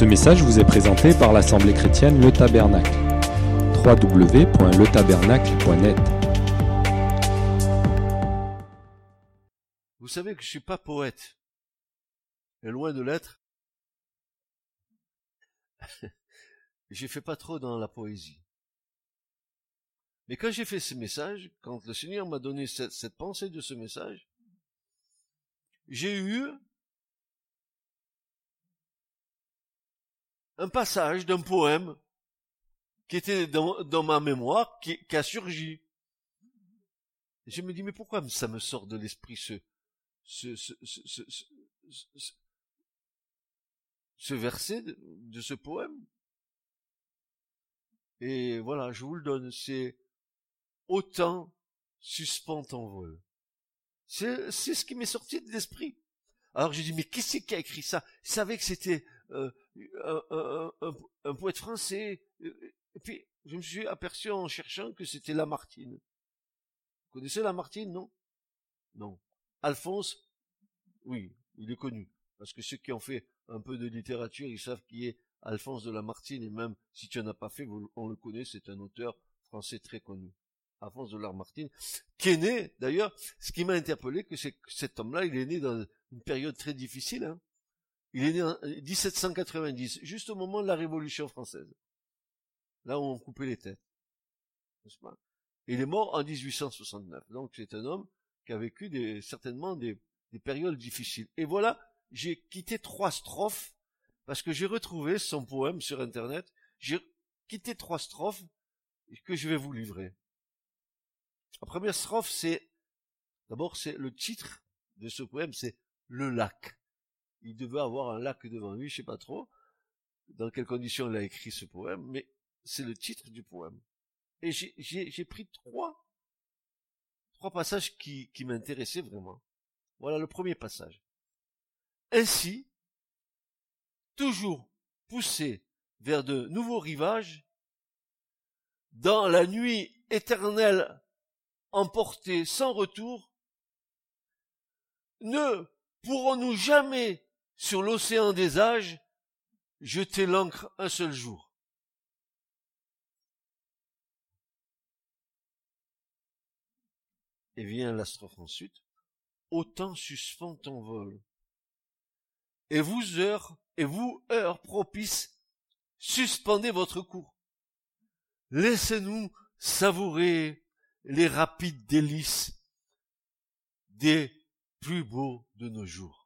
Ce message vous est présenté par l'Assemblée chrétienne Le Tabernacle. www.letabernacle.net Vous savez que je suis pas poète. Et loin de l'être. j'ai fait pas trop dans la poésie. Mais quand j'ai fait ce message, quand le Seigneur m'a donné cette pensée de ce message, j'ai eu un passage d'un poème qui était dans, ma mémoire, qui, a surgi. Je me dis, mais pourquoi ça me sort de l'esprit ce, ce, ce, ce, ce, verset de, ce poème? Et voilà, je vous le donne, c'est autant suspend ton vol. C'est, ce qui m'est sorti de l'esprit. Alors j'ai dit, mais qui c'est qui a écrit ça? Je savais que c'était euh, un, un, un, un, poète français. Et puis, je me suis aperçu en cherchant que c'était Lamartine. Vous connaissez Lamartine, non? Non. Alphonse, oui, il est connu. Parce que ceux qui ont fait un peu de littérature, ils savent qui est Alphonse de Lamartine, et même si tu n'en as pas fait, on le connaît, c'est un auteur français très connu. Alphonse de Lamartine, qui est né, d'ailleurs, ce qui m'a interpellé, que c'est cet homme-là, il est né dans une période très difficile, hein. Il est né en 1790, juste au moment de la Révolution française. Là où on coupait les têtes. Il est mort en 1869. Donc c'est un homme qui a vécu certainement des, des périodes difficiles. Et voilà, j'ai quitté trois strophes parce que j'ai retrouvé son poème sur Internet. J'ai quitté trois strophes que je vais vous livrer. La première strophe, c'est, d'abord, c'est le titre de ce poème, c'est Le lac. Il devait avoir un lac devant lui, je sais pas trop dans quelles conditions il a écrit ce poème, mais c'est le titre du poème. Et j'ai pris trois, trois passages qui, qui m'intéressaient vraiment. Voilà le premier passage. Ainsi, toujours poussé vers de nouveaux rivages, dans la nuit éternelle emportée sans retour, ne pourrons-nous jamais, sur l'océan des âges, jeter l'ancre un seul jour Et vient la. Autant suspend ton vol. Et vous, heures, et vous, heures propices, suspendez votre cours. Laissez-nous savourer les rapides délices des plus beaux de nos jours.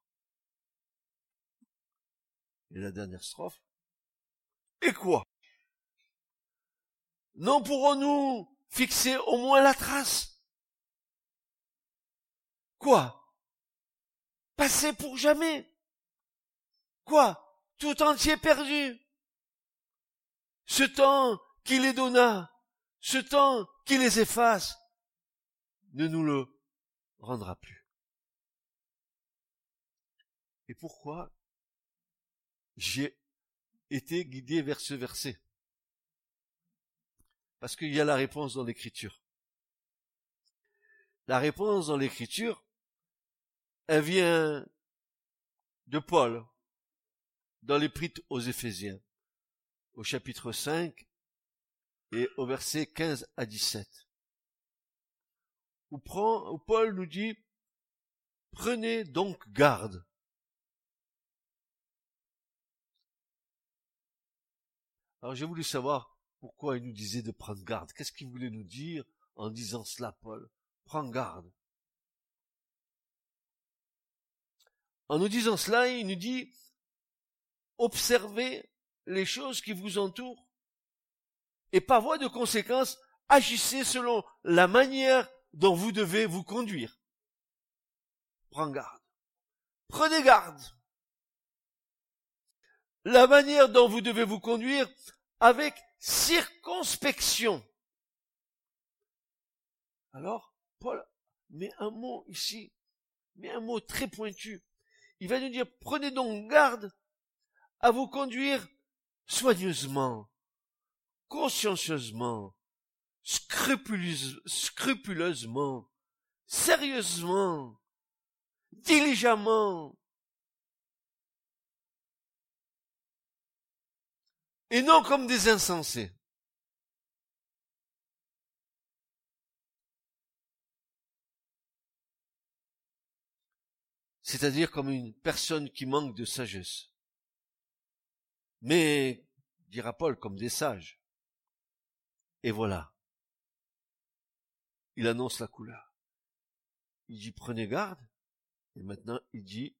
Et la dernière strophe. Et quoi? Non pourrons-nous fixer au moins la trace? Quoi? Passer pour jamais? Quoi? Tout entier perdu? Ce temps qui les donna, ce temps qui les efface, ne nous le rendra plus. Et pourquoi? J'ai été guidé vers ce verset Parce qu'il y a la réponse dans l'écriture. La réponse dans l'écriture, elle vient de Paul dans l'épître aux Éphésiens, au chapitre 5 et au verset 15 à 17. Où, Paul nous dit, prenez donc garde. Alors j'ai voulu savoir pourquoi il nous disait de prendre garde. Qu'est-ce qu'il voulait nous dire en disant cela, Paul? Prends garde. En nous disant cela, il nous dit, observez les choses qui vous entourent et par voie de conséquence, agissez selon la manière dont vous devez vous conduire. Prends garde. Prenez garde. La manière dont vous devez vous conduire avec circonspection. Alors, Paul met un mot ici, met un mot très pointu il va nous dire, prenez donc garde à vous conduire soigneusement, consciencieusement, scrupuleusement, sérieusement, diligemment. Et non comme des insensés. C'est-à-dire comme une personne qui manque de sagesse. Mais, dira Paul, comme des sages. Et voilà. Il annonce la couleur. Il dit prenez garde. Et maintenant, il dit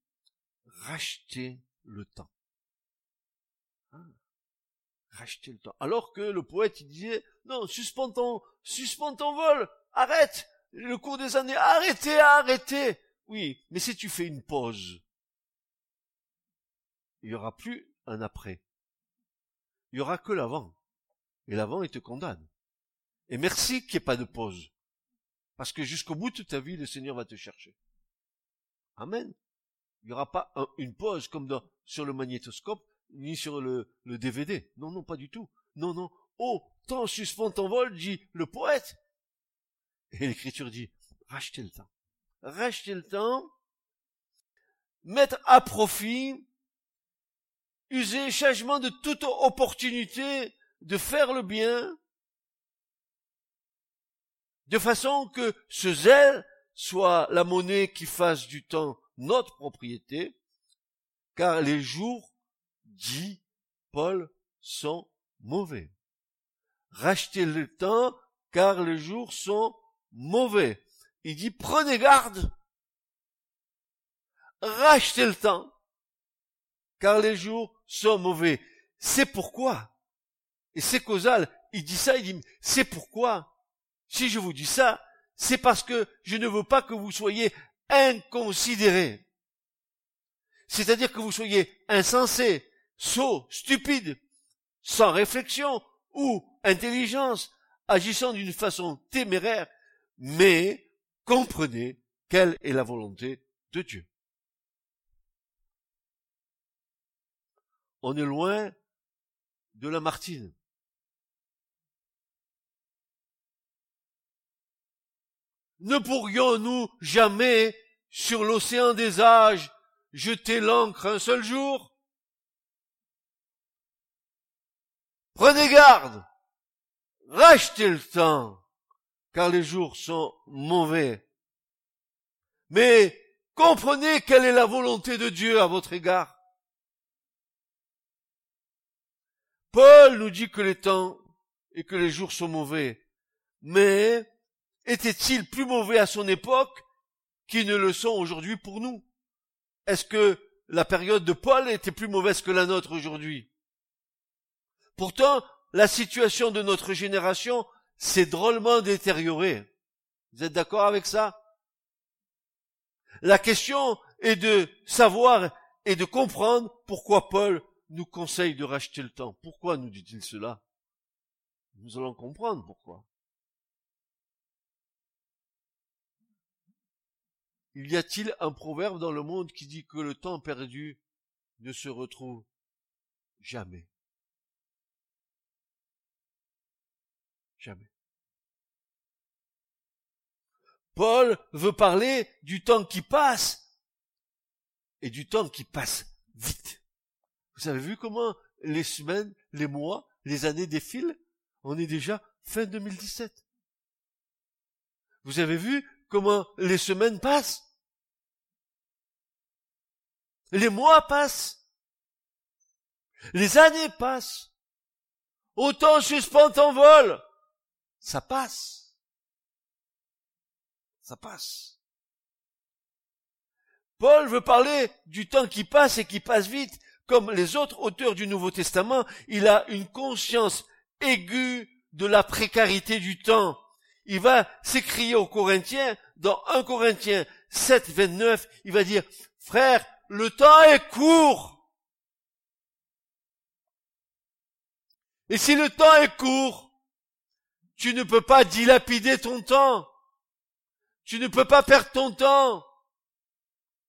rachetez le temps. Rachetez le temps. Alors que le poète, il disait, non, suspends ton, ton vol, arrête, le cours des années, arrêtez, arrêtez. Oui, mais si tu fais une pause, il n'y aura plus un après. Il n'y aura que l'avant. Et l'avant, il te condamne. Et merci qu'il n'y ait pas de pause. Parce que jusqu'au bout de ta vie, le Seigneur va te chercher. Amen. Il n'y aura pas une pause comme dans, sur le magnétoscope, ni sur le, DVD. Non, non, pas du tout. Non, non. Oh, temps suspend ton vol, dit le poète. Et l'écriture dit, rachetez le temps. Rachetez le temps. Mettre à profit. User changement de toute opportunité de faire le bien. De façon que ce zèle soit la monnaie qui fasse du temps notre propriété, car les jours, dit Paul, sont mauvais. Rachetez le temps, car les jours sont mauvais. Il dit, prenez garde. Rachetez le temps, car les jours sont mauvais. C'est pourquoi, et c'est causal, il dit ça, il dit, c'est pourquoi, si je vous dis ça, c'est parce que je ne veux pas que vous soyez inconsidérés. C'est-à-dire que vous soyez insensés, sots, stupides, sans réflexion ou intelligence, agissant d'une façon téméraire, mais comprenez quelle est la volonté de Dieu. On est loin de la Martine. Ne pourrions-nous jamais, sur l'océan des âges, jeter l'ancre un seul jour? Prenez garde, rachetez le temps, car les jours sont mauvais. Mais comprenez quelle est la volonté de Dieu à votre égard. Paul nous dit que les temps et que les jours sont mauvais, mais était-il plus mauvais à son époque qu'ils ne le sont aujourd'hui pour nous? Est-ce que la période de Paul était plus mauvaise que la nôtre aujourd'hui? Pourtant, la situation de notre génération s'est drôlement détériorée. Vous êtes d'accord avec ça? La question est de savoir et de comprendre pourquoi Paul nous conseille de racheter le temps. Pourquoi nous dit-il cela? Nous allons comprendre pourquoi. Il y a-t-il un proverbe dans le monde qui dit que le temps perdu ne se retrouve jamais? Jamais. Paul veut parler du temps qui passe et du temps qui passe vite. Vous avez vu comment les semaines, les mois, les années défilent? On est déjà fin 2017. Vous avez vu comment les semaines passent? Les mois passent. Les années passent. Autant suspend ton vol. Ça passe. Ça passe. Paul veut parler du temps qui passe et qui passe vite. Comme les autres auteurs du Nouveau Testament, il a une conscience aiguë de la précarité du temps. Il va s'écrier aux Corinthiens, dans 1 Corinthiens 7, 29, il va dire, frère, le temps est court. Et si le temps est court, tu ne peux pas dilapider ton temps. Tu ne peux pas perdre ton temps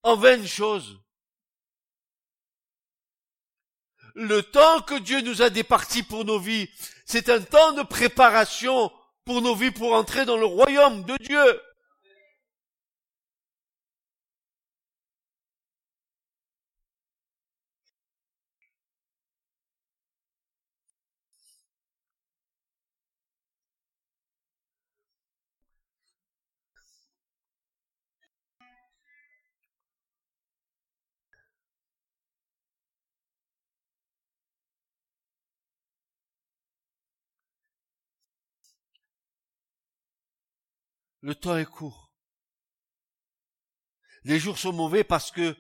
en vaines choses. Le temps que Dieu nous a départi pour nos vies, c'est un temps de préparation pour nos vies pour entrer dans le royaume de Dieu. Le temps est court. Les jours sont mauvais parce que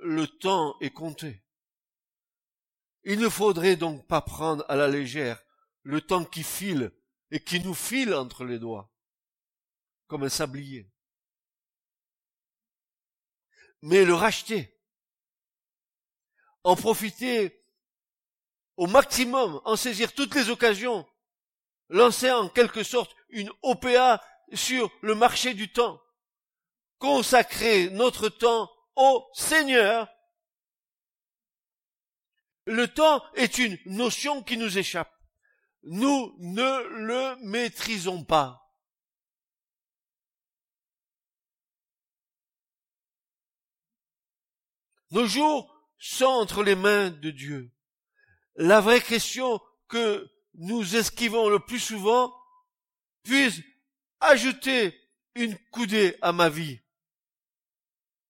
le temps est compté. Il ne faudrait donc pas prendre à la légère le temps qui file et qui nous file entre les doigts, comme un sablier. Mais le racheter, en profiter au maximum, en saisir toutes les occasions, lancer en quelque sorte une OPA sur le marché du temps, consacrer notre temps au Seigneur le temps est une notion qui nous échappe. Nous ne le maîtrisons pas. Nos jours sont entre les mains de Dieu. La vraie question que nous esquivons le plus souvent, puis ajouter une coudée à ma vie.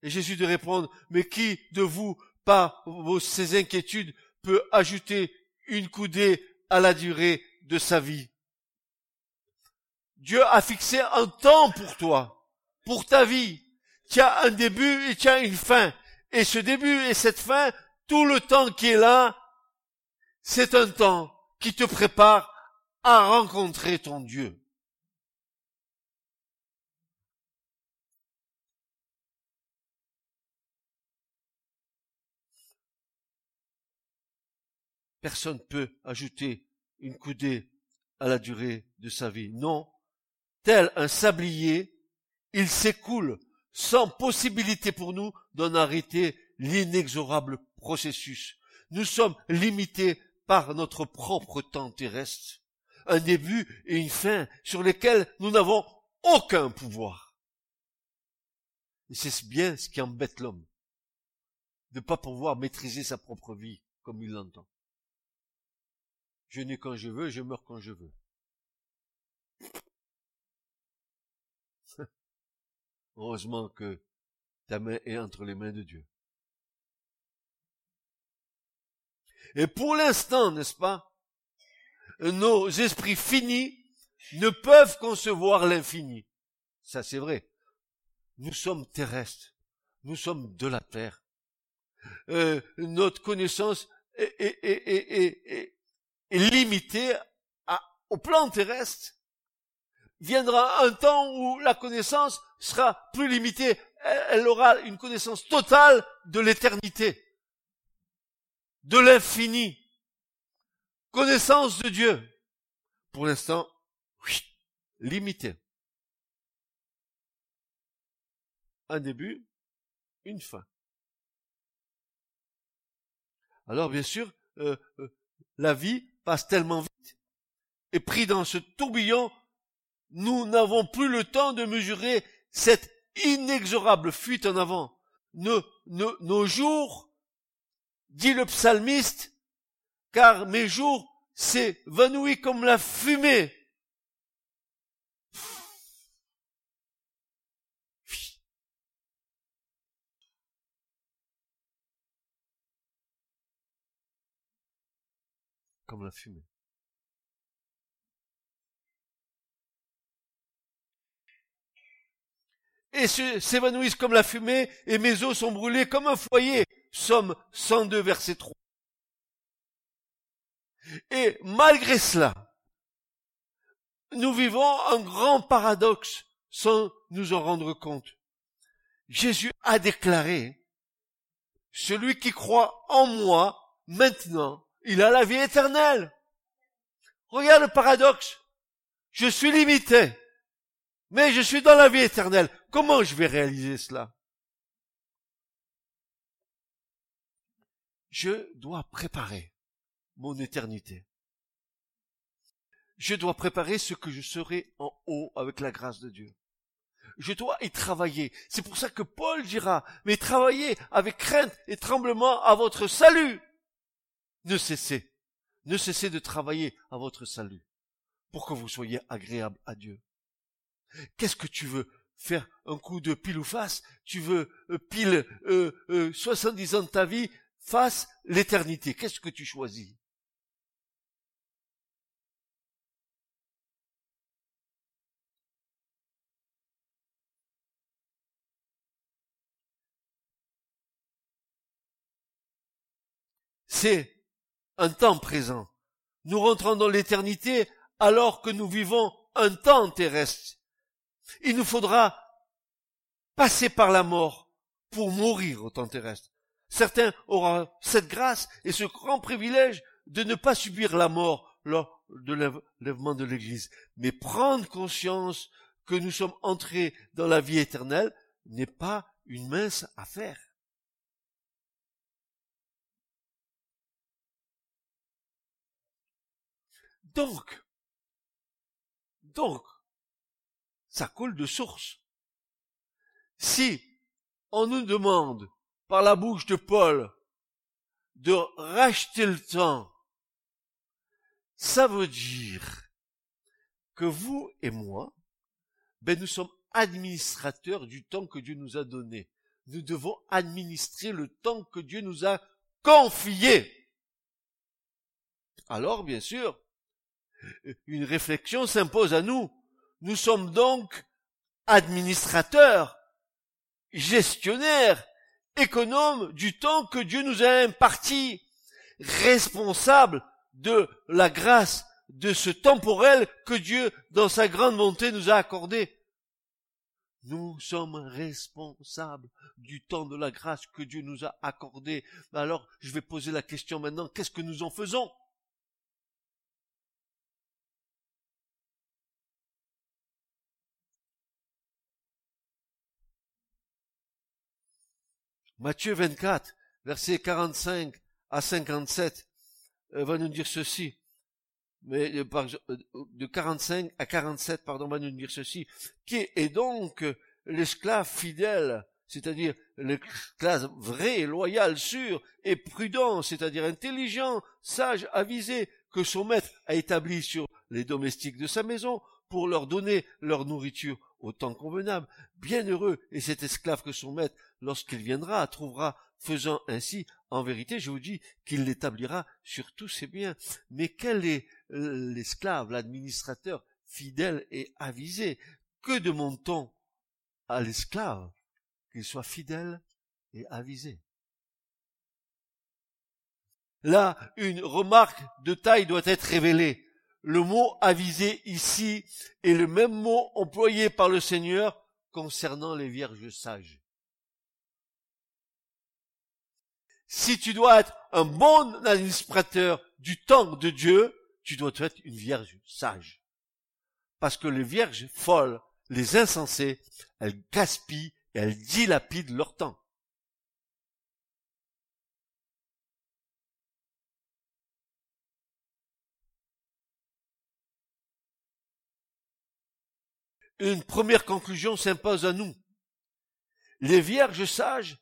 Et Jésus de répondre, mais qui de vous, par vos, ces inquiétudes, peut ajouter une coudée à la durée de sa vie? Dieu a fixé un temps pour toi, pour ta vie. Tu as un début et tu as une fin. Et ce début et cette fin, tout le temps qui est là, c'est un temps qui te prépare à rencontrer ton Dieu. Personne ne peut ajouter une coudée à la durée de sa vie. Non. Tel un sablier, il s'écoule sans possibilité pour nous d'en arrêter l'inexorable processus. Nous sommes limités par notre propre temps terrestre, un début et une fin sur lesquels nous n'avons aucun pouvoir. Et c'est bien ce qui embête l'homme, de ne pas pouvoir maîtriser sa propre vie comme il l'entend. Je nais quand je veux, je meurs quand je veux. Heureusement que ta main est entre les mains de Dieu. Et pour l'instant, n'est-ce pas, nos esprits finis ne peuvent concevoir l'infini. Ça, c'est vrai. Nous sommes terrestres. Nous sommes de la terre. Euh, notre connaissance est, est, limité au plan terrestre. Viendra un temps où la connaissance sera plus limitée. Elle, aura une connaissance totale de l'éternité, de l'infini, connaissance de Dieu. Pour l'instant, oui, limité. Un début, une fin. Alors bien sûr, euh, euh, la vie passe tellement vite. Et pris dans ce tourbillon, nous n'avons plus le temps de mesurer cette inexorable fuite en avant. Nos, nos, nos jours, dit le psalmiste, car mes jours s'évanouissent comme la fumée. Comme la fumée. Et s'évanouissent comme la fumée, et mes os sont brûlés comme un foyer. Somme 102, verset 3. Et malgré cela, nous vivons un grand paradoxe sans nous en rendre compte. Jésus a déclaré, celui qui croit en moi, maintenant, il a la vie éternelle. Regarde le paradoxe. Je suis limité, mais je suis dans la vie éternelle. Comment je vais réaliser cela? Je dois préparer mon éternité. Je dois préparer ce que je serai en haut avec la grâce de Dieu. Je dois y travailler. C'est pour ça que Paul dira, mais travaillez avec crainte et tremblement à votre salut ne cessez, ne cessez de travailler à votre salut pour que vous soyez agréable à Dieu. Qu'est-ce que tu veux faire un coup de pile ou face? Tu veux euh, pile euh, euh, 70 ans de ta vie face l'éternité. Qu'est-ce que tu choisis? C'est un temps présent. Nous rentrons dans l'éternité alors que nous vivons un temps terrestre. Il nous faudra passer par la mort pour mourir au temps terrestre. Certains auront cette grâce et ce grand privilège de ne pas subir la mort lors de l'enlèvement de l'Église, mais prendre conscience que nous sommes entrés dans la vie éternelle n'est pas une mince affaire. Donc, donc, ça coule de source. Si on nous demande par la bouche de Paul de racheter le temps, ça veut dire que vous et moi, ben nous sommes administrateurs du temps que Dieu nous a donné. Nous devons administrer le temps que Dieu nous a confié. Alors, bien sûr, une réflexion s'impose à nous. Nous sommes donc administrateurs, gestionnaires, économes du temps que Dieu nous a imparti, responsables de la grâce de ce temporel que Dieu, dans sa grande bonté, nous a accordé. Nous sommes responsables du temps de la grâce que Dieu nous a accordé. Alors, je vais poser la question maintenant, qu'est-ce que nous en faisons? Matthieu 24, versets 45 à 57, euh, va nous dire ceci. Mais euh, euh, de 45 à 47, pardon, va nous dire ceci. Qui est donc l'esclave fidèle, c'est-à-dire l'esclave vrai, loyal, sûr et prudent, c'est-à-dire intelligent, sage, avisé, que son maître a établi sur les domestiques de sa maison pour leur donner leur nourriture au temps convenable? Bienheureux est cet esclave que son maître, lorsqu'il viendra, trouvera faisant ainsi, en vérité, je vous dis qu'il l'établira sur tous ses biens. Mais quel est euh, l'esclave, l'administrateur fidèle et avisé? Que demande-t-on à l'esclave? Qu'il soit fidèle et avisé. Là, une remarque de taille doit être révélée le mot avisé ici est le même mot employé par le Seigneur concernant les vierges sages. Si tu dois être un bon administrateur du temps de Dieu, tu dois être une vierge sage. Parce que les vierges folles, les insensées, elles gaspillent et elles dilapident leur temps. une première conclusion s'impose à nous. Les vierges sages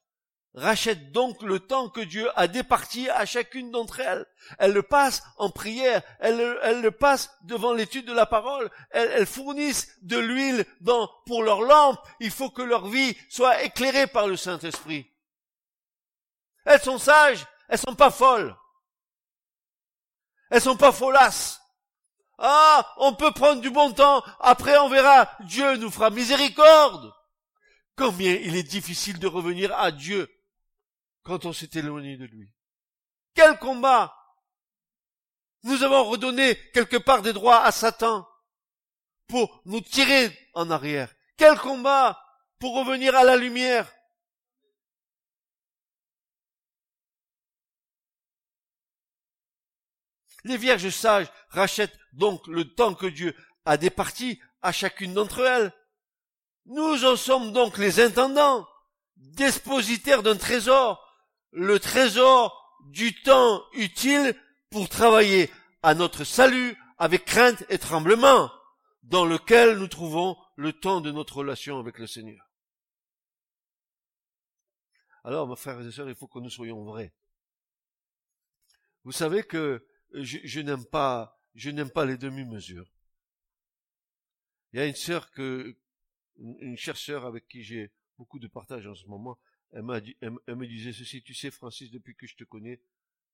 rachètent donc le temps que Dieu a départi à chacune d'entre elles. Elles le passent en prière, elles, le passent devant l'étude de la parole, elles, fournissent de l'huile pour leurs lampes. Il faut que leur vie soit éclairée par le Saint-Esprit. Elles sont sages, elles sont pas folles. Elles sont pas folasses. Ah, on peut prendre du bon temps, après on verra, Dieu nous fera miséricorde. Combien il est difficile de revenir à Dieu quand on s'est éloigné de lui. Quel combat Nous avons redonné quelque part des droits à Satan pour nous tirer en arrière. Quel combat pour revenir à la lumière Les vierges sages rachètent donc le temps que Dieu a départi à chacune d'entre elles. Nous en sommes donc les intendants, dispositaires d'un trésor, le trésor du temps utile pour travailler à notre salut avec crainte et tremblement, dans lequel nous trouvons le temps de notre relation avec le Seigneur. Alors, mes frères et sœurs, il faut que nous soyons vrais. Vous savez que je, n'aime pas, je n'aime pas les demi-mesures. Il y a une sœur que, une chercheure avec qui j'ai beaucoup de partage en ce moment, elle me disait ceci, tu sais, Francis, depuis que je te connais,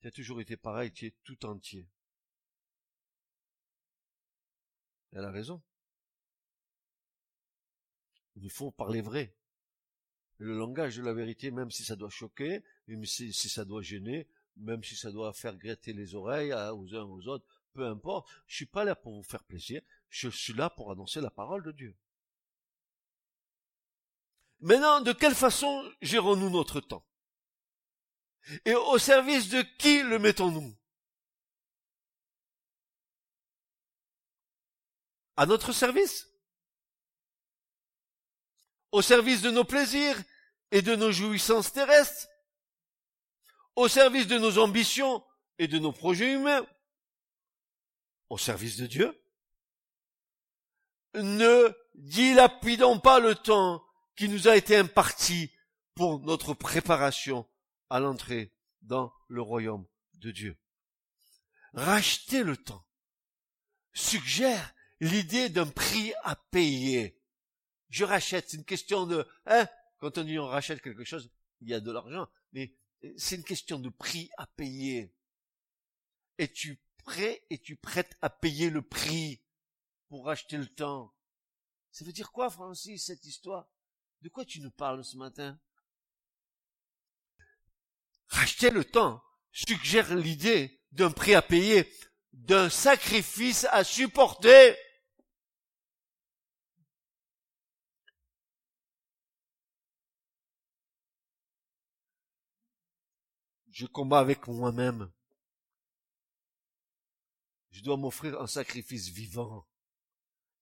tu as toujours été pareil, tu es tout entier. Elle a raison. Il faut parler vrai. Le langage de la vérité, même si ça doit choquer, même si ça doit gêner, même si ça doit faire gratter les oreilles aux uns aux autres, peu importe. Je suis pas là pour vous faire plaisir. Je suis là pour annoncer la parole de Dieu. Maintenant, de quelle façon gérons-nous notre temps? Et au service de qui le mettons-nous? À notre service? Au service de nos plaisirs et de nos jouissances terrestres? Au service de nos ambitions et de nos projets humains? Au service de Dieu? Ne dilapidons pas le temps qui nous a été imparti pour notre préparation à l'entrée dans le royaume de Dieu. Racheter le temps suggère l'idée d'un prix à payer. Je rachète, c'est une question de, hein, quand on dit on rachète quelque chose, il y a de l'argent, mais c'est une question de prix à payer. Es-tu prêt, es-tu prête à payer le prix pour racheter le temps? Ça veut dire quoi, Francis, cette histoire? De quoi tu nous parles ce matin? Racheter le temps suggère l'idée d'un prix à payer, d'un sacrifice à supporter. Je combats avec moi-même. Je dois m'offrir un sacrifice vivant.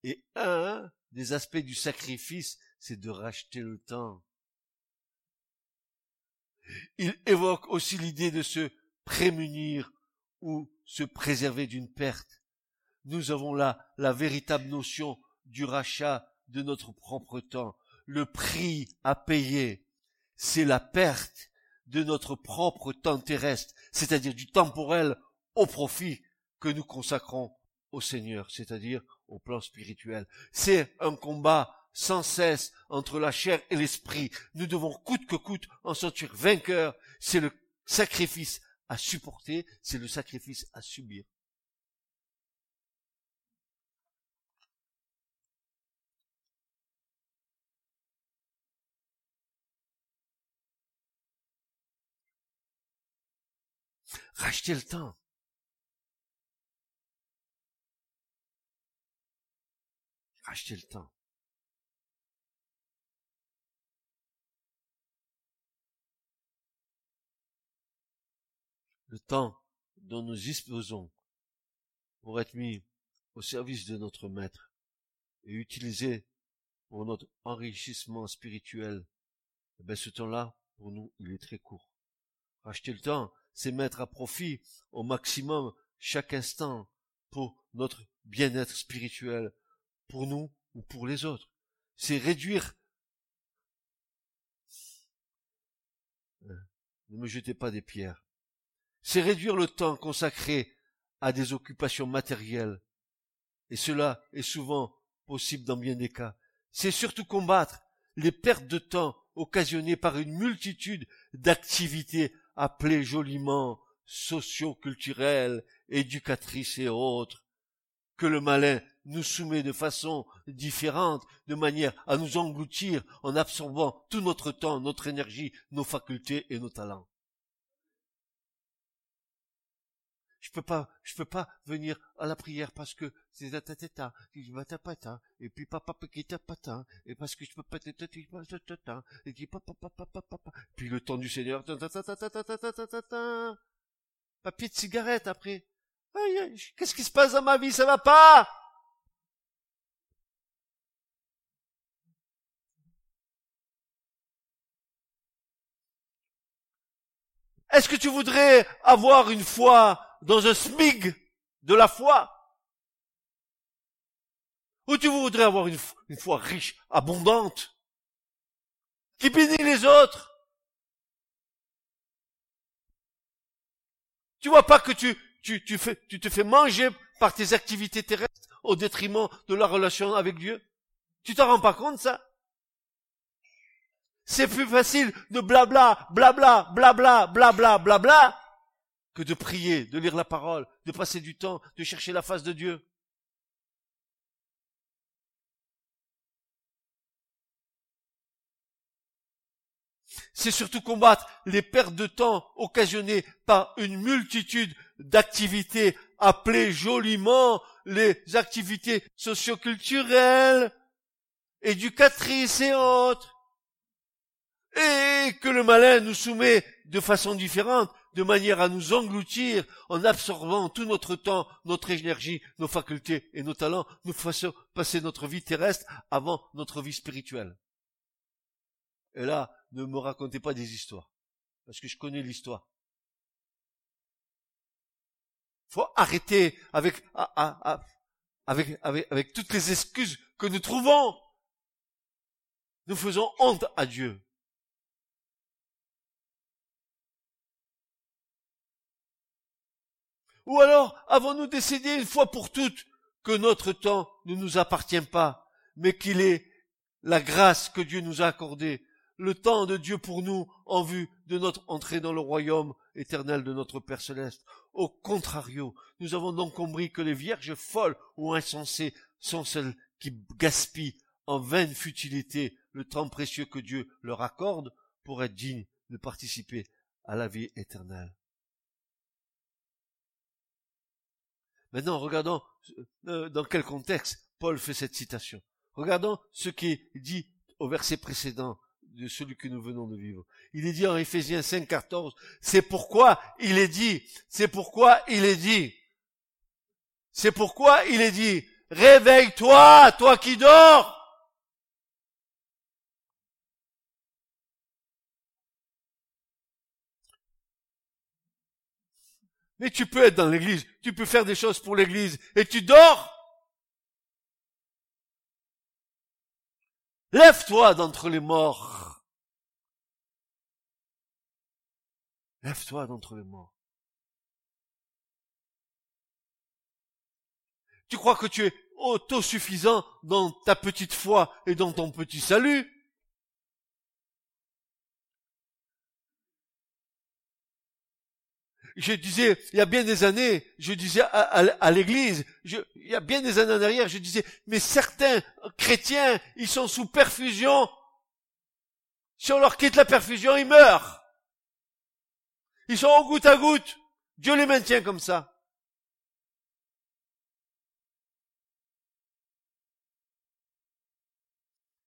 Et un des aspects du sacrifice, c'est de racheter le temps. Il évoque aussi l'idée de se prémunir ou se préserver d'une perte. Nous avons là la véritable notion du rachat de notre propre temps. Le prix à payer, c'est la perte de notre propre temps terrestre, c'est-à-dire du temporel au profit que nous consacrons au Seigneur, c'est-à-dire au plan spirituel. C'est un combat sans cesse entre la chair et l'esprit. Nous devons coûte que coûte en sortir vainqueurs. C'est le sacrifice à supporter, c'est le sacrifice à subir. Racheter le temps. Racheter le temps. Le temps dont nous disposons pour être mis au service de notre Maître et utilisé pour notre enrichissement spirituel, eh ben ce temps-là, pour nous, il est très court. Racheter le temps, c'est mettre à profit au maximum chaque instant pour notre bien-être spirituel, pour nous ou pour les autres. C'est réduire. Euh, ne me jetez pas des pierres c'est réduire le temps consacré à des occupations matérielles. Et cela est souvent possible dans bien des cas. C'est surtout combattre les pertes de temps occasionnées par une multitude d'activités appelées joliment socio-culturelles, éducatrices et autres, que le malin nous soumet de façon différente, de manière à nous engloutir en absorbant tout notre temps, notre énergie, nos facultés et nos talents. Je peux pas, je peux pas venir à la prière parce que c'est ta ta ta et puis papa patin et parce que je peux pas et puis papa puis le temps du Seigneur papier de cigarette après qu'est-ce qui se passe dans ma vie ça va pas Est-ce que tu voudrais avoir une foi dans un smig de la foi. Ou tu voudrais avoir une, foi riche, abondante, qui bénit les autres? Tu vois pas que tu, tu, tu, fais, tu te fais manger par tes activités terrestres au détriment de la relation avec Dieu? Tu t'en rends pas compte ça? C'est plus facile de blabla, blabla, blabla, blabla, blabla, que de prier, de lire la parole, de passer du temps, de chercher la face de Dieu. c'est surtout combattre les pertes de temps occasionnées par une multitude d'activités appelées joliment les activités socioculturelles, éducatrices et autres. Et que le malin nous soumet de façon différente, de manière à nous engloutir en absorbant tout notre temps, notre énergie, nos facultés et nos talents, nous faisons passer notre vie terrestre avant notre vie spirituelle. Et là, ne me racontez pas des histoires, parce que je connais l'histoire. Faut arrêter avec, avec toutes les excuses que nous trouvons. Nous faisons honte à Dieu. Ou alors avons-nous décidé une fois pour toutes que notre temps ne nous appartient pas, mais qu'il est la grâce que Dieu nous a accordée, le temps de Dieu pour nous en vue de notre entrée dans le royaume éternel de notre Père céleste. Au contrario, nous avons donc compris que les vierges folles ou insensées sont celles qui gaspillent en vaine futilité le temps précieux que Dieu leur accorde pour être dignes de participer à la vie éternelle. Maintenant, regardons euh, dans quel contexte Paul fait cette citation. Regardons ce qui est dit au verset précédent de celui que nous venons de vivre. Il est dit en Éphésiens 5, 14, c'est pourquoi il est dit, c'est pourquoi il est dit, c'est pourquoi il est dit, réveille-toi, toi qui dors, Mais tu peux être dans l'église, tu peux faire des choses pour l'église, et tu dors. Lève-toi d'entre les morts. Lève-toi d'entre les morts. Tu crois que tu es autosuffisant dans ta petite foi et dans ton petit salut? Je disais, il y a bien des années, je disais à, l'église, il y a bien des années en arrière, je disais, mais certains chrétiens, ils sont sous perfusion. Si on leur quitte la perfusion, ils meurent. Ils sont au goutte à goutte. Dieu les maintient comme ça.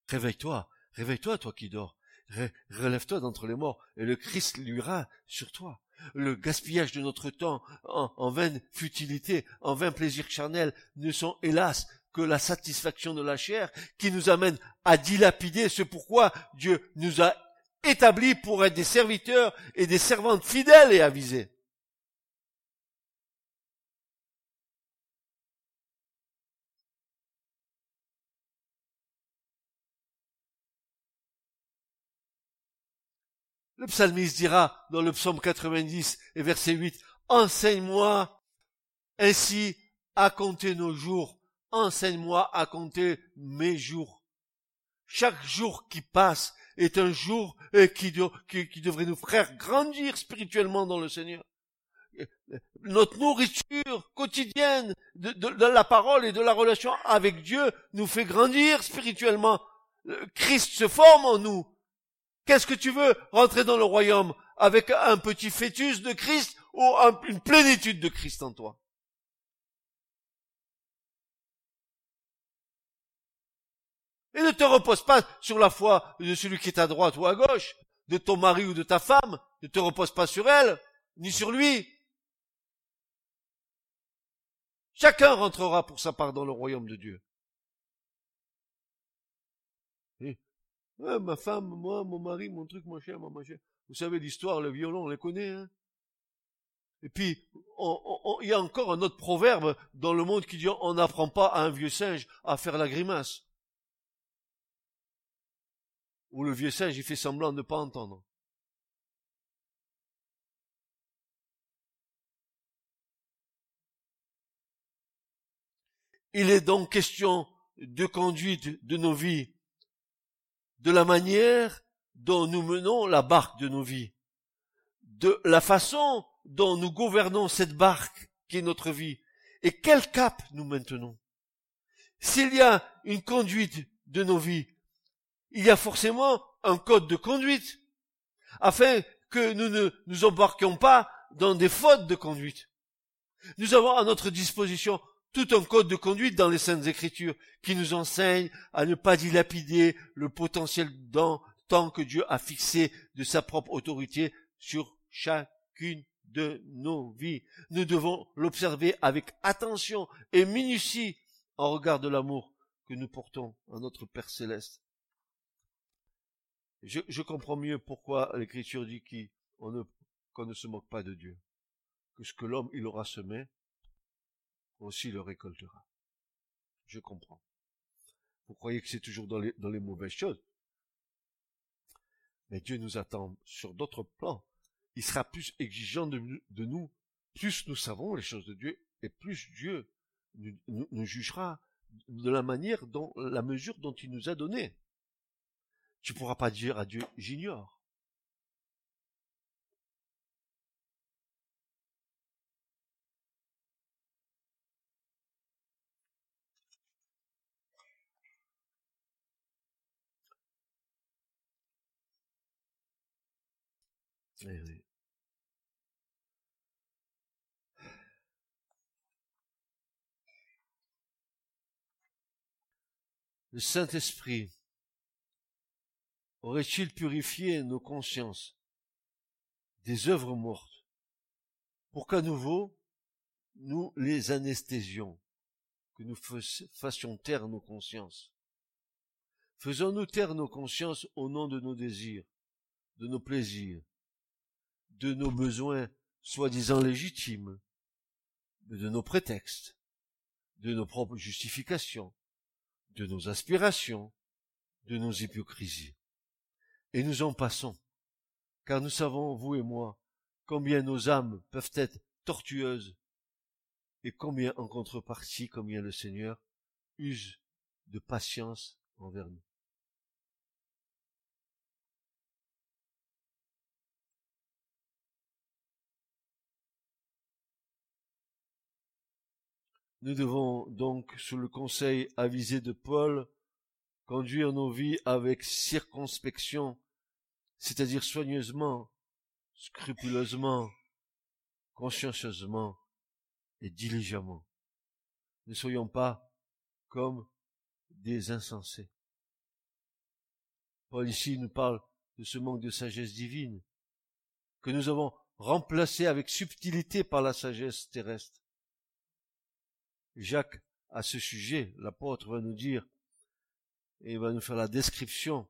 Réveille-toi, réveille-toi, toi qui dors. Relève-toi d'entre les morts, et le Christ luira sur toi le gaspillage de notre temps en, en vaine futilité, en vain plaisir charnel, ne sont hélas que la satisfaction de la chair qui nous amène à dilapider ce pourquoi Dieu nous a établis pour être des serviteurs et des servantes fidèles et avisés. Le psalmiste dira dans le psaume 90 et verset 8, Enseigne-moi ainsi à compter nos jours, enseigne-moi à compter mes jours. Chaque jour qui passe est un jour qui, devrait nous faire grandir spirituellement dans le Seigneur. Notre nourriture quotidienne de, la parole et de la relation avec Dieu nous fait grandir spirituellement. Christ se forme en nous. Qu'est-ce que tu veux rentrer dans le royaume avec un petit fœtus de Christ ou une plénitude de Christ en toi? Et ne te repose pas sur la foi de celui qui est à droite ou à gauche, de ton mari ou de ta femme, ne te repose pas sur elle, ni sur lui. Chacun rentrera pour sa part dans le royaume de Dieu. Ma femme, moi, mon mari, mon truc, mon chien, mon machin. Vous savez l'histoire, le violon, on les connaît, hein Et puis, il y a encore un autre proverbe dans le monde qui dit on n'apprend pas à un vieux singe à faire la grimace. Ou le vieux singe, il fait semblant de ne pas entendre. Il est donc question de conduite de nos vies de la manière dont nous menons la barque de nos vies, de la façon dont nous gouvernons cette barque qui est notre vie, et quel cap nous maintenons? S'il y a une conduite de nos vies, il y a forcément un code de conduite. afin que nous ne nous embarquions pas dans des fautes de conduite. Nous avons à notre disposition tout un code de conduite dans les Saintes Écritures qui nous enseigne à ne pas dilapider le potentiel dans tant que Dieu a fixé de sa propre autorité sur chacune de nos vies. Nous devons l'observer avec attention et minutie en regard de l'amour que nous portons à notre Père céleste. Je, comprends mieux pourquoi l'Écriture dit qu'on ne, qu'on ne se moque pas de Dieu, que ce que l'homme il aura semé, aussi le récoltera. Je comprends. Vous croyez que c'est toujours dans les, mauvaises choses Mais Dieu nous attend sur d'autres plans. Il sera plus exigeant de, nous. Plus nous savons les choses de Dieu, et plus Dieu nous jugera de la manière dont, la mesure dont il nous a donné. Tu pourras pas dire à Dieu, j'ignore. Le Saint-Esprit aurait-il purifié nos consciences des œuvres mortes pour qu'à nouveau nous les anesthésions, que nous fassions taire nos consciences? Faisons-nous taire nos consciences au nom de nos désirs, de nos plaisirs, de nos besoins soi-disant légitimes, de nos prétextes, de nos propres justifications, de nos aspirations, de nos hypocrisies. Et nous en passons, car nous savons, vous et moi, combien nos âmes peuvent être tortueuses, et combien en contrepartie, combien le Seigneur use de patience envers nous. Nous devons donc, sous le conseil avisé de Paul, conduire nos vies avec circonspection, c'est-à-dire soigneusement, scrupuleusement, consciencieusement et diligemment. Ne soyons pas comme des insensés. Paul ici nous parle de ce manque de sagesse divine que nous avons remplacé avec subtilité par la sagesse terrestre. Jacques, à ce sujet, l'apôtre va nous dire, et va nous faire la description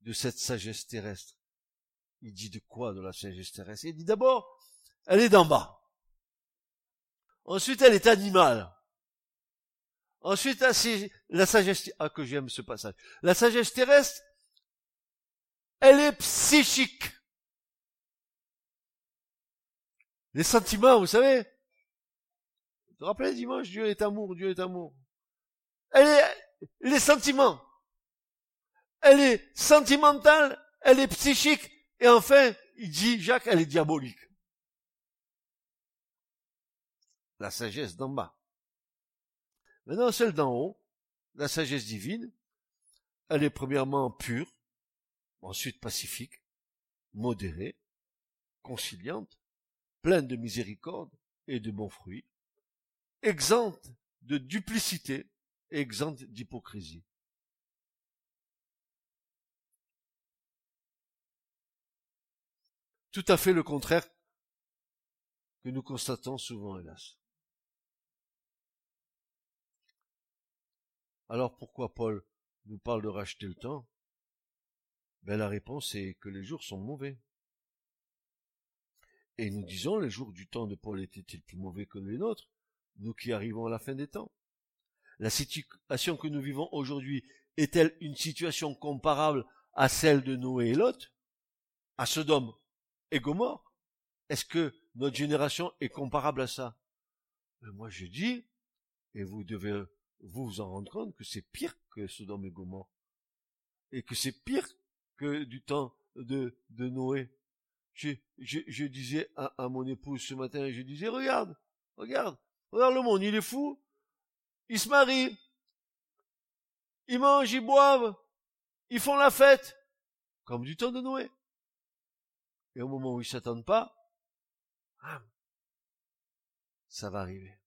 de cette sagesse terrestre. Il dit de quoi de la sagesse terrestre? Il dit d'abord, elle est d'en bas. Ensuite, elle est animale. Ensuite, la sagesse, ah que j'aime ce passage. La sagesse terrestre, elle est psychique. Les sentiments, vous savez, te rappelez dimanche, Dieu est amour, Dieu est amour. Elle est, les sentiments. Elle est sentimentale, elle est psychique, et enfin, il dit, Jacques, elle est diabolique. La sagesse d'en bas. Maintenant, celle d'en haut, la sagesse divine, elle est premièrement pure, ensuite pacifique, modérée, conciliante, pleine de miséricorde et de bons fruits, exempte de duplicité et exempte d'hypocrisie. Tout à fait le contraire que nous constatons souvent, hélas. Alors pourquoi Paul nous parle de racheter le temps? Ben, La réponse est que les jours sont mauvais. Et nous disons, les jours du temps de Paul étaient-ils plus mauvais que les nôtres? Nous qui arrivons à la fin des temps. La situation que nous vivons aujourd'hui est-elle une situation comparable à celle de Noé et Lot, à Sodome et Gomorre? Est-ce que notre génération est comparable à ça? Ben, Moi je dis, et vous devez vous en rendre compte, que c'est pire que Sodome et Gomorre, et que c'est pire que du temps de, Noé. Je, disais à mon épouse ce matin, je disais, regarde, regarde, Regarde le monde, il est fou. Ils se marient. Ils mangent, ils boivent. Ils font la fête. Comme du temps de Noé. et au moment où ils s'attendent pas, ça va arriver.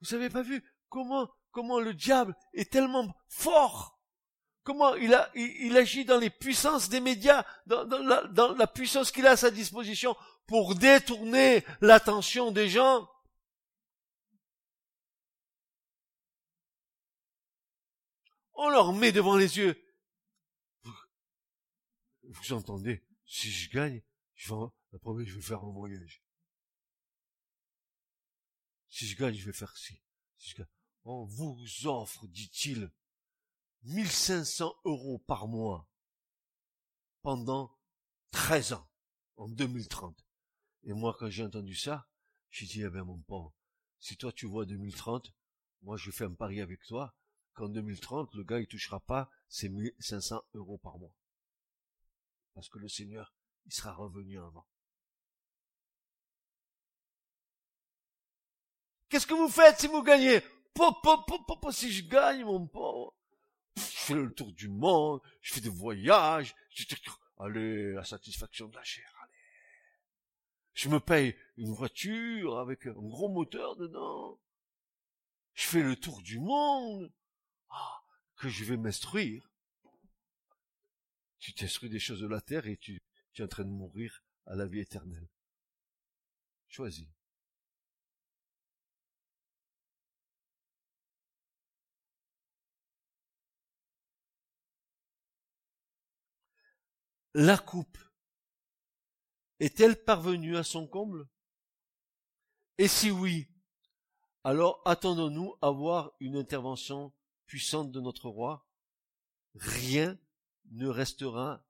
Vous avez pas vu comment, comment le diable est tellement fort? Comment il, a, il, agit dans les puissances des médias, dans, la, puissance qu'il a à sa disposition pour détourner l'attention des gens On leur met devant les yeux. Vous entendez, si je gagne, je vais, je vais faire un voyage. Si je gagne, je vais faire ci. On vous offre, dit-il, 1500 euros par mois pendant 13 ans, en 2030. Et moi, quand j'ai entendu ça, j'ai dit, eh bien, mon pauvre, si toi tu vois 2030, moi je fais un pari avec toi, qu'en 2030, le gars, il touchera pas ses 1500 euros par mois. Parce que le Seigneur, il sera revenu avant. Qu'est-ce que vous faites si vous gagnez? Pop, pop, pop, si je gagne, mon pauvre. Je fais le tour du monde, je fais des voyages, allez, la satisfaction de la chair, allez. Je me paye une voiture avec un gros moteur dedans. Je fais le tour du monde. Ah, que je vais m'instruire. Tu t'instruis des choses de la terre et tu, tu es en train de mourir à la vie éternelle. Choisis. La coupe est-elle parvenue à son comble? Et si oui, alors attendons-nous à voir une intervention puissante de notre roi. Rien ne restera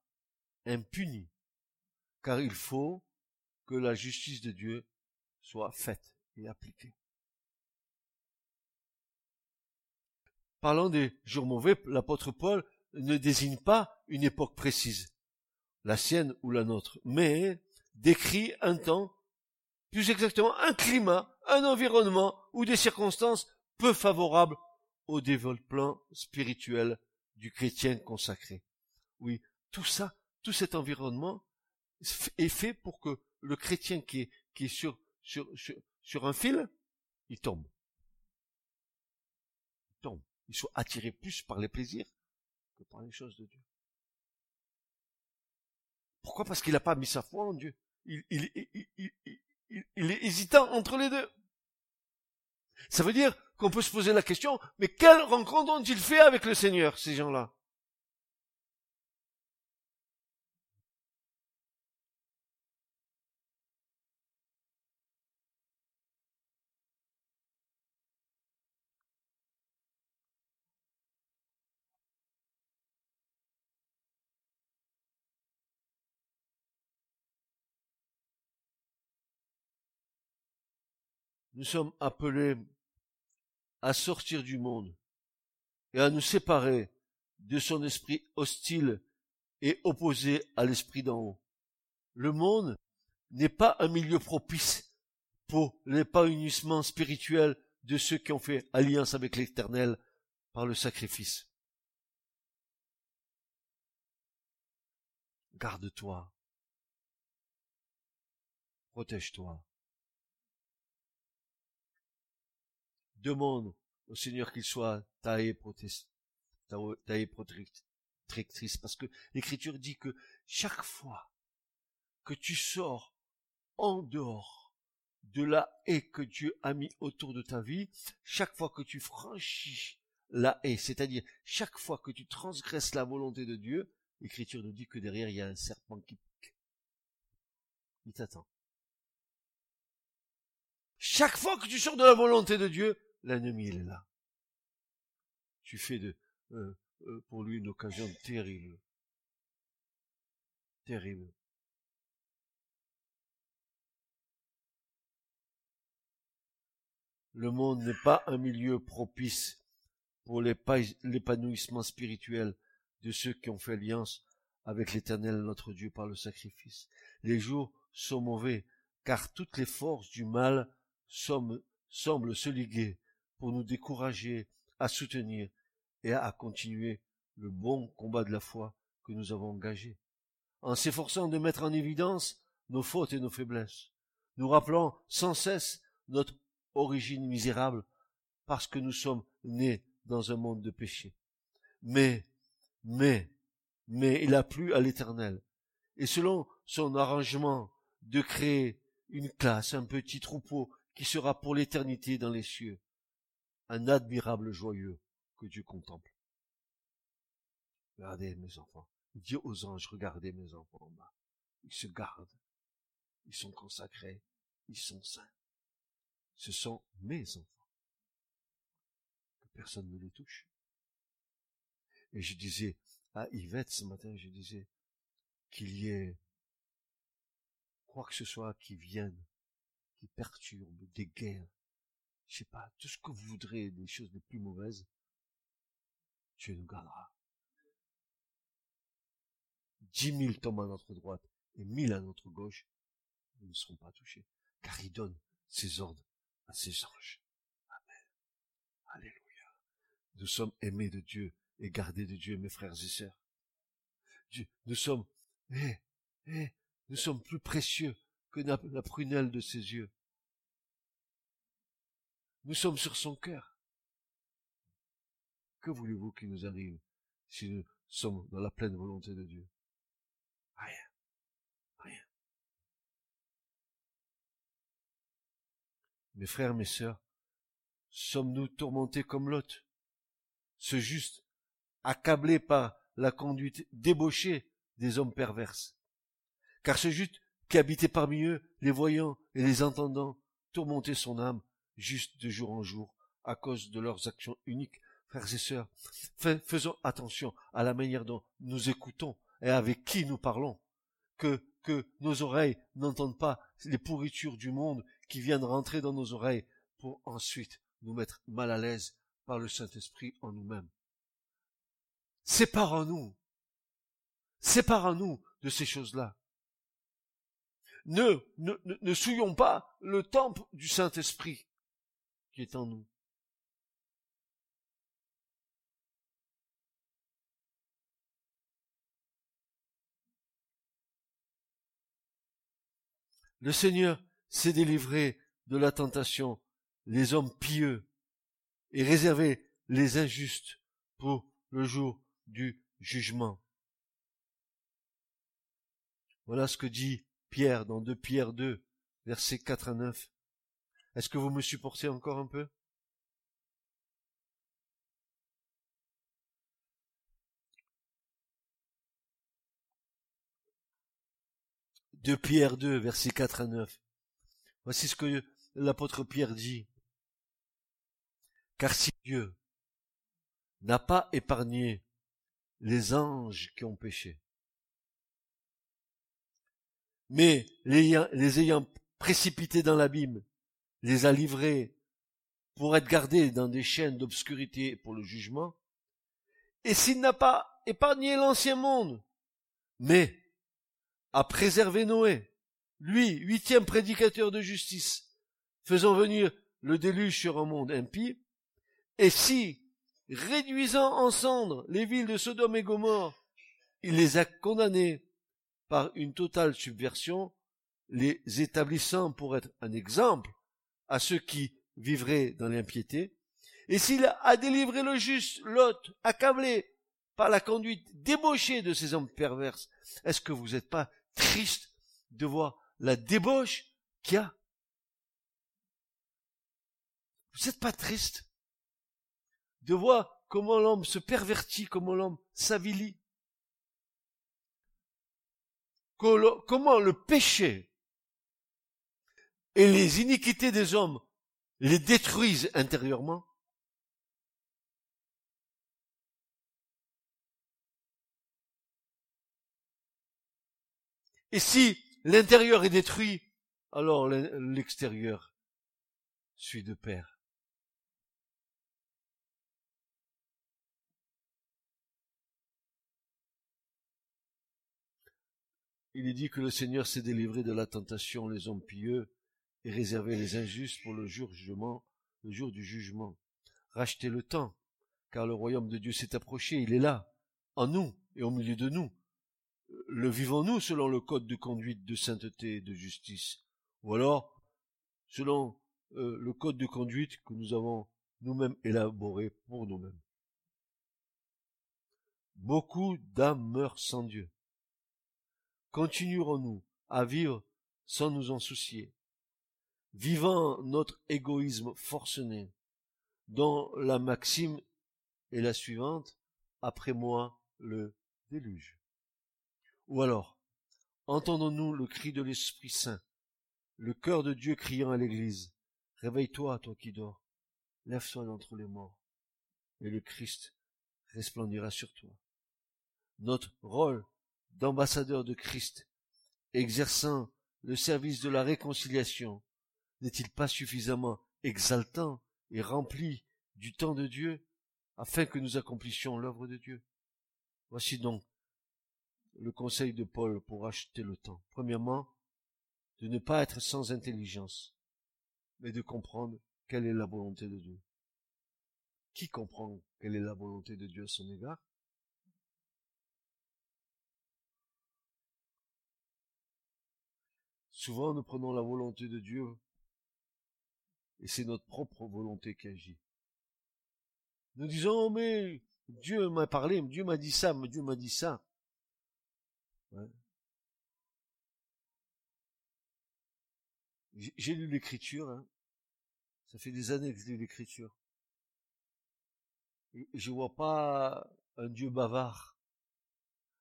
impuni, car il faut que la justice de Dieu soit faite et appliquée. Parlant des jours mauvais, l'apôtre Paul ne désigne pas une époque précise la sienne ou la nôtre, mais décrit un temps, plus exactement un climat, un environnement ou des circonstances peu favorables au développement spirituel du chrétien consacré. Oui, tout ça, tout cet environnement est fait pour que le chrétien qui est, sur, sur un fil, il tombe. Il tombe. Il soit attiré plus par les plaisirs que par les choses de Dieu. Pourquoi? Parce qu'il n'a pas mis sa foi en Dieu. Il, il, est hésitant entre les deux. Ça veut dire qu'on peut se poser la question, mais quelle rencontre ont-ils fait avec le Seigneur, ces gens-là? Nous sommes appelés à sortir du monde et à nous séparer de son esprit hostile et opposé à l'esprit d'en haut. Le monde n'est pas un milieu propice pour l'épanouissement spirituel de ceux qui ont fait alliance avec l'Éternel par le sacrifice. Garde-toi. Protège-toi. Demande au Seigneur qu'il soit taillé protectrice, parce que l'Écriture dit que chaque fois que tu sors en dehors de la haie que Dieu a mis autour de ta vie, chaque fois que tu franchis la haie, c'est-à-dire chaque fois que tu transgresses la volonté de Dieu, l'Écriture nous dit que derrière il y a un serpent qui pique. Il t'attend. Chaque fois que tu sors de la volonté de Dieu, l'ennemi est là. Tu fais de, euh, euh, pour lui une occasion terrible. Terrible. Le monde n'est pas un milieu propice pour l'épanouissement spirituel de ceux qui ont fait alliance avec l'Éternel notre Dieu par le sacrifice. Les jours sont mauvais, car toutes les forces du mal semblent se liguer pour nous décourager à soutenir et à continuer le bon combat de la foi que nous avons engagé. en s'efforçant de mettre en évidence nos fautes et nos faiblesses, nous rappelant sans cesse notre origine misérable parce que nous sommes nés dans un monde de péché. Mais, mais, mais il a plu à l'Éternel, et selon son arrangement de créer une classe, un petit troupeau qui sera pour l'éternité dans les cieux, un admirable joyeux que Dieu contemple. Regardez mes enfants, Dieu aux anges, regardez mes enfants en bas. Ils se gardent, ils sont consacrés, ils sont saints. Ce sont mes enfants. Que personne ne les touche. Et je disais à Yvette ce matin, je disais qu'il y ait quoi que ce soit qui vienne, qui perturbe, des guerres, je sais pas, tout ce que vous voudrez, des choses les plus mauvaises, Dieu nous gardera. Dix mille tombent à notre droite et mille à notre gauche, ils ne seront pas touchés, car il donne ses ordres à ses anges. Amen. Alléluia. Nous sommes aimés de Dieu et gardés de Dieu, mes frères et sœurs. nous sommes, eh, eh, nous sommes plus précieux que la prunelle de ses yeux. Nous sommes sur son cœur. Que voulez-vous qu'il nous arrive si nous sommes dans la pleine volonté de Dieu? Rien. Rien. Mes frères, mes sœurs, sommes-nous tourmentés comme Lot? Ce juste, accablé par la conduite débauchée des hommes perverses? Car ce juste qui habitait parmi eux, les voyant et les entendant, tourmentait son âme juste de jour en jour, à cause de leurs actions uniques. Frères et sœurs, faisons attention à la manière dont nous écoutons et avec qui nous parlons, que, que nos oreilles n'entendent pas les pourritures du monde qui viennent rentrer dans nos oreilles pour ensuite nous mettre mal à l'aise par le Saint-Esprit en nous-mêmes. Séparons-nous. Séparons-nous de ces choses-là. Ne, ne, ne souillons pas le temple du Saint-Esprit qui est en nous. Le Seigneur s'est délivré de la tentation, les hommes pieux, et réservé les injustes pour le jour du jugement. Voilà ce que dit Pierre dans 2 Pierre 2, versets 4 à 9. Est-ce que vous me supportez encore un peu? De Pierre 2, versets 4 à 9. Voici ce que l'apôtre Pierre dit. Car si Dieu n'a pas épargné les anges qui ont péché, mais les, les ayant précipités dans l'abîme, les a livrés pour être gardés dans des chaînes d'obscurité pour le jugement, et s'il n'a pas épargné l'ancien monde, mais a préservé Noé, lui, huitième prédicateur de justice, faisant venir le déluge sur un monde impie, et si, réduisant en cendres les villes de Sodome et Gomorre, il les a condamnés par une totale subversion, les établissant pour être un exemple à ceux qui vivraient dans l'impiété, et s'il a délivré le juste, Lot, accablé par la conduite débauchée de ces hommes perverses, est-ce que vous n'êtes pas triste de voir la débauche qu'il y a? Vous n'êtes pas triste de voir comment l'homme se pervertit, comment l'homme s'avilit? Comment le péché et les iniquités des hommes les détruisent intérieurement Et si l'intérieur est détruit, alors l'extérieur suit de pair. Il est dit que le Seigneur s'est délivré de la tentation, les hommes pieux, et réservé les injustes pour le jugement, le jour du jugement. Rachetez le temps, car le royaume de Dieu s'est approché, il est là, en nous et au milieu de nous. le vivons-nous selon le code de conduite de sainteté et de justice? Ou alors, selon euh, le code de conduite que nous avons nous-mêmes élaboré pour nous-mêmes Beaucoup d'âmes meurent sans Dieu. Continuerons-nous à vivre sans nous en soucier, vivant notre égoïsme forcené, dont la maxime est la suivante, après moi le déluge. Ou alors, entendons-nous le cri de l'Esprit Saint, le cœur de Dieu criant à l'Église, Réveille-toi, toi qui dors, lève-toi d'entre les morts, et le Christ resplendira sur toi. Notre rôle d'ambassadeur de Christ, exerçant le service de la réconciliation, n'est-il pas suffisamment exaltant et rempli du temps de Dieu afin que nous accomplissions l'œuvre de Dieu? Voici donc le conseil de Paul pour acheter le temps. Premièrement, de ne pas être sans intelligence, mais de comprendre quelle est la volonté de Dieu. Qui comprend quelle est la volonté de Dieu à son égard? Souvent, nous prenons la volonté de Dieu et c'est notre propre volonté qui agit. Nous disons, oh, mais Dieu m'a parlé, Dieu m'a dit ça, Dieu m'a dit ça. J'ai lu l'écriture, hein. ça fait des années que je lis l'écriture. Je vois pas un Dieu bavard.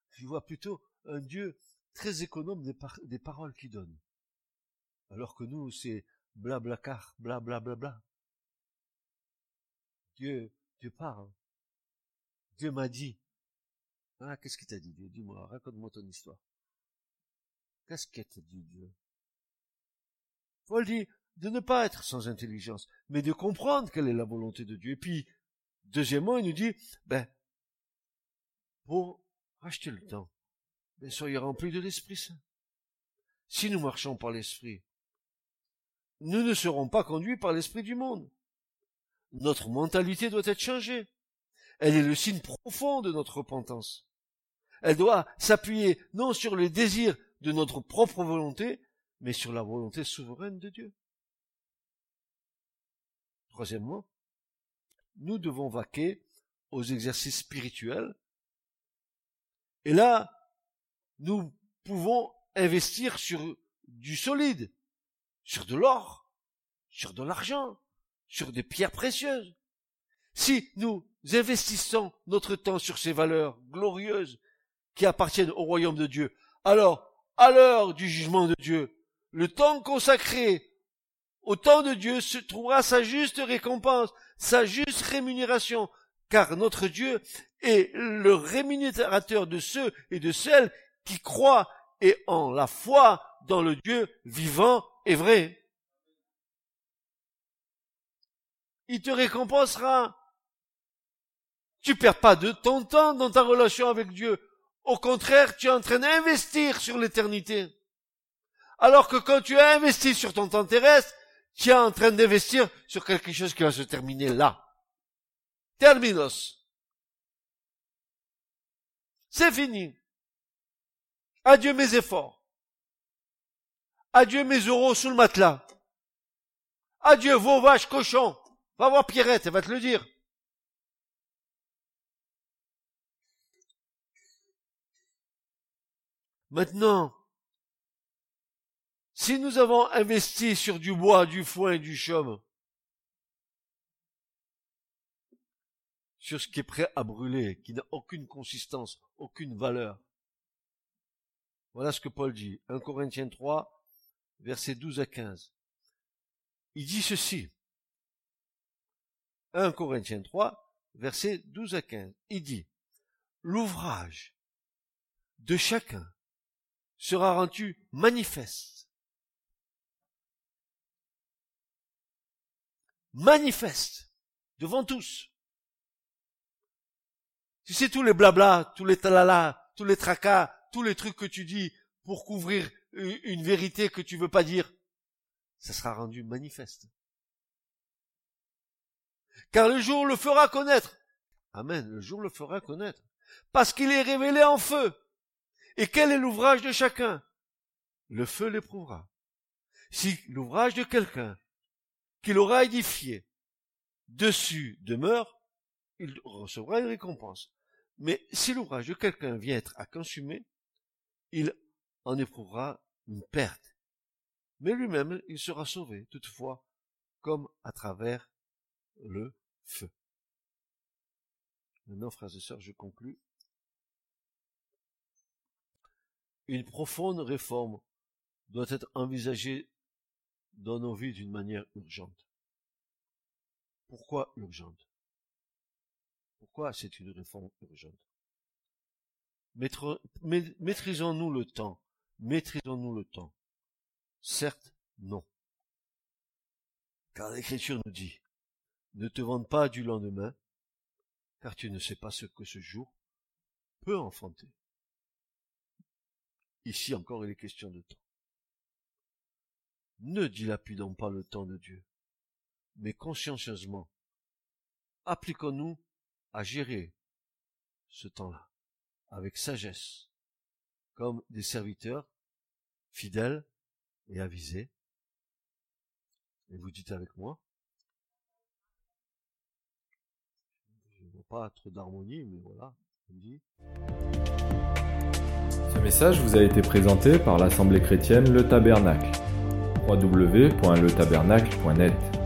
Je vois plutôt un Dieu très économe des paroles qu'il donne. Alors que nous, c'est blablacar, bla bla bla bla. Dieu, Dieu parle. Dieu m'a dit. Ah, qu'est-ce qu'il t'a dit, Dieu? Dis-moi, raconte-moi ton histoire. Qu'est-ce qu'il t'a dit, Dieu? Paul dit de ne pas être sans intelligence, mais de comprendre quelle est la volonté de Dieu. Et puis, deuxièmement, il nous dit, ben, pour racheter le temps, ben, soyez remplis de l'Esprit Saint. Si nous marchons par l'Esprit, nous ne serons pas conduits par l'esprit du monde. Notre mentalité doit être changée. Elle est le signe profond de notre repentance. Elle doit s'appuyer non sur les désirs de notre propre volonté, mais sur la volonté souveraine de Dieu. Troisièmement, nous devons vaquer aux exercices spirituels. Et là, nous pouvons investir sur du solide, sur de l'or, sur de l'argent, sur des pierres précieuses. Si nous investissons notre temps sur ces valeurs glorieuses qui appartiennent au royaume de Dieu, alors, à l'heure du jugement de Dieu, le temps consacré au temps de Dieu se trouvera sa juste récompense, sa juste rémunération, car notre Dieu est le rémunérateur de ceux et de celles qui croient et en la foi dans le Dieu vivant et vrai. Il te récompensera. Tu perds pas de ton temps dans ta relation avec Dieu. Au contraire, tu es en train d'investir sur l'éternité. Alors que quand tu as investi sur ton temps terrestre, tu es en train d'investir sur quelque chose qui va se terminer là. Terminos. C'est fini. Adieu mes efforts. Adieu mes euros sous le matelas. Adieu vos vaches cochons. Va voir Pierrette, elle va te le dire. Maintenant, si nous avons investi sur du bois, du foin et du chaume, sur ce qui est prêt à brûler, qui n'a aucune consistance, aucune valeur. Voilà ce que Paul dit. 1 Corinthiens 3, versets 12 à 15. Il dit ceci. 1 Corinthiens 3, versets 12 à 15. Il dit, l'ouvrage de chacun sera rendu manifeste. Manifeste devant tous. Si c'est tous les blabla, tous les talala, tous les tracas, tous les trucs que tu dis pour couvrir une vérité que tu veux pas dire, ça sera rendu manifeste. Car le jour le fera connaître. Amen, le jour le fera connaître. Parce qu'il est révélé en feu. Et quel est l'ouvrage de chacun? Le feu l'éprouvera. Si l'ouvrage de quelqu'un qu'il aura édifié dessus demeure, il recevra une récompense. Mais si l'ouvrage de quelqu'un vient être à consumer, il en éprouvera une perte. Mais lui-même, il sera sauvé, toutefois, comme à travers le feu. Maintenant, frères et sœurs, je conclus. Une profonde réforme doit être envisagée dans nos vies d'une manière urgente. Pourquoi urgente? Pourquoi c'est une réforme urgente? Maîtrisons-nous le temps Maîtrisons-nous le temps? Certes, non. Car l'Écriture nous dit, ne te vante pas du lendemain, car tu ne sais pas ce que ce jour peut enfanter. Ici encore il est question de temps. Ne dilapidons pas le temps de Dieu, mais consciencieusement, appliquons-nous à gérer ce temps-là avec sagesse, comme des serviteurs fidèles et avisés. Et vous dites avec moi, je vois pas trop d'harmonie, mais voilà. Ce message vous a été présenté par l'Assemblée chrétienne Le Tabernacle. www.letabernacle.net